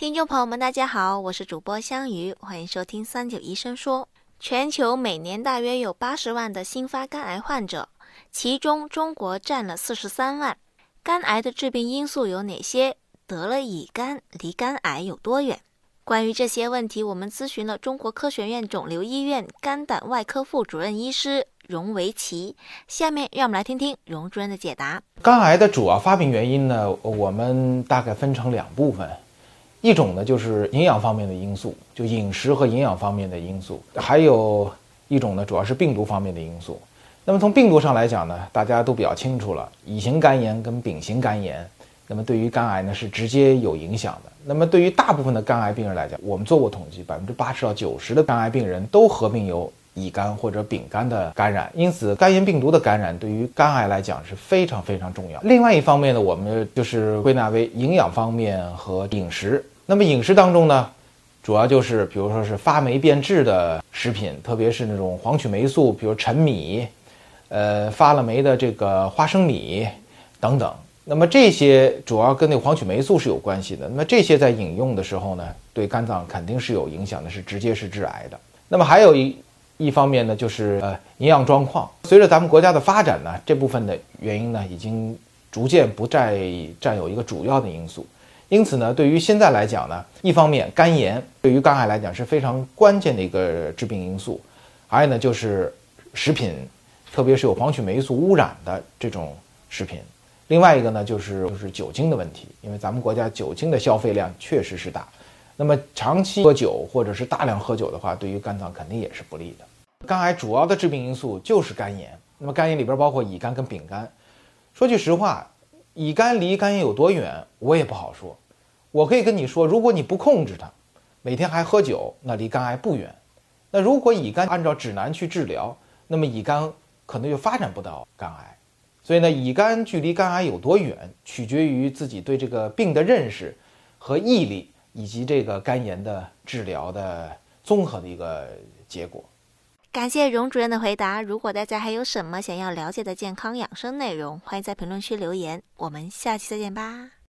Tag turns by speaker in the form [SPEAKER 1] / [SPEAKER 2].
[SPEAKER 1] 听众朋友们，大家好，我是主播香鱼，欢迎收听三九医生说。全球每年大约有八十万的新发肝癌患者，其中中国占了四十三万。肝癌的致病因素有哪些？得了乙肝离肝癌有多远？关于这些问题，我们咨询了中国科学院肿瘤医院肝胆外科副主任医师荣维奇。下面让我们来听听荣主任的解答。
[SPEAKER 2] 肝癌的主要发病原因呢，我们大概分成两部分。一种呢，就是营养方面的因素，就饮食和营养方面的因素；还有一种呢，主要是病毒方面的因素。那么从病毒上来讲呢，大家都比较清楚了，乙型肝炎跟丙型肝炎，那么对于肝癌呢是直接有影响的。那么对于大部分的肝癌病人来讲，我们做过统计，百分之八十到九十的肝癌病人都合并有乙肝或者丙肝的感染，因此肝炎病毒的感染对于肝癌来讲是非常非常重要。另外一方面呢，我们就是归纳为营养方面和饮食。那么饮食当中呢，主要就是比如说是发霉变质的食品，特别是那种黄曲霉素，比如陈米，呃，发了霉的这个花生米等等。那么这些主要跟那个黄曲霉素是有关系的。那么这些在饮用的时候呢，对肝脏肯定是有影响的，是直接是致癌的。那么还有一一方面呢，就是呃营养状况。随着咱们国家的发展呢，这部分的原因呢，已经逐渐不再占有一个主要的因素。因此呢，对于现在来讲呢，一方面肝炎对于肝癌来讲是非常关键的一个致病因素，还有呢就是食品，特别是有黄曲霉素污染的这种食品。另外一个呢就是就是酒精的问题，因为咱们国家酒精的消费量确实是大，那么长期喝酒或者是大量喝酒的话，对于肝脏肯定也是不利的。肝癌主要的致病因素就是肝炎，那么肝炎里边包括乙肝跟丙肝。说句实话。乙肝离肝炎有多远，我也不好说。我可以跟你说，如果你不控制它，每天还喝酒，那离肝癌不远。那如果乙肝按照指南去治疗，那么乙肝可能就发展不到肝癌。所以呢，乙肝距离肝癌有多远，取决于自己对这个病的认识和毅力，以及这个肝炎的治疗的综合的一个结果。
[SPEAKER 1] 感谢荣主任的回答。如果大家还有什么想要了解的健康养生内容，欢迎在评论区留言。我们下期再见吧。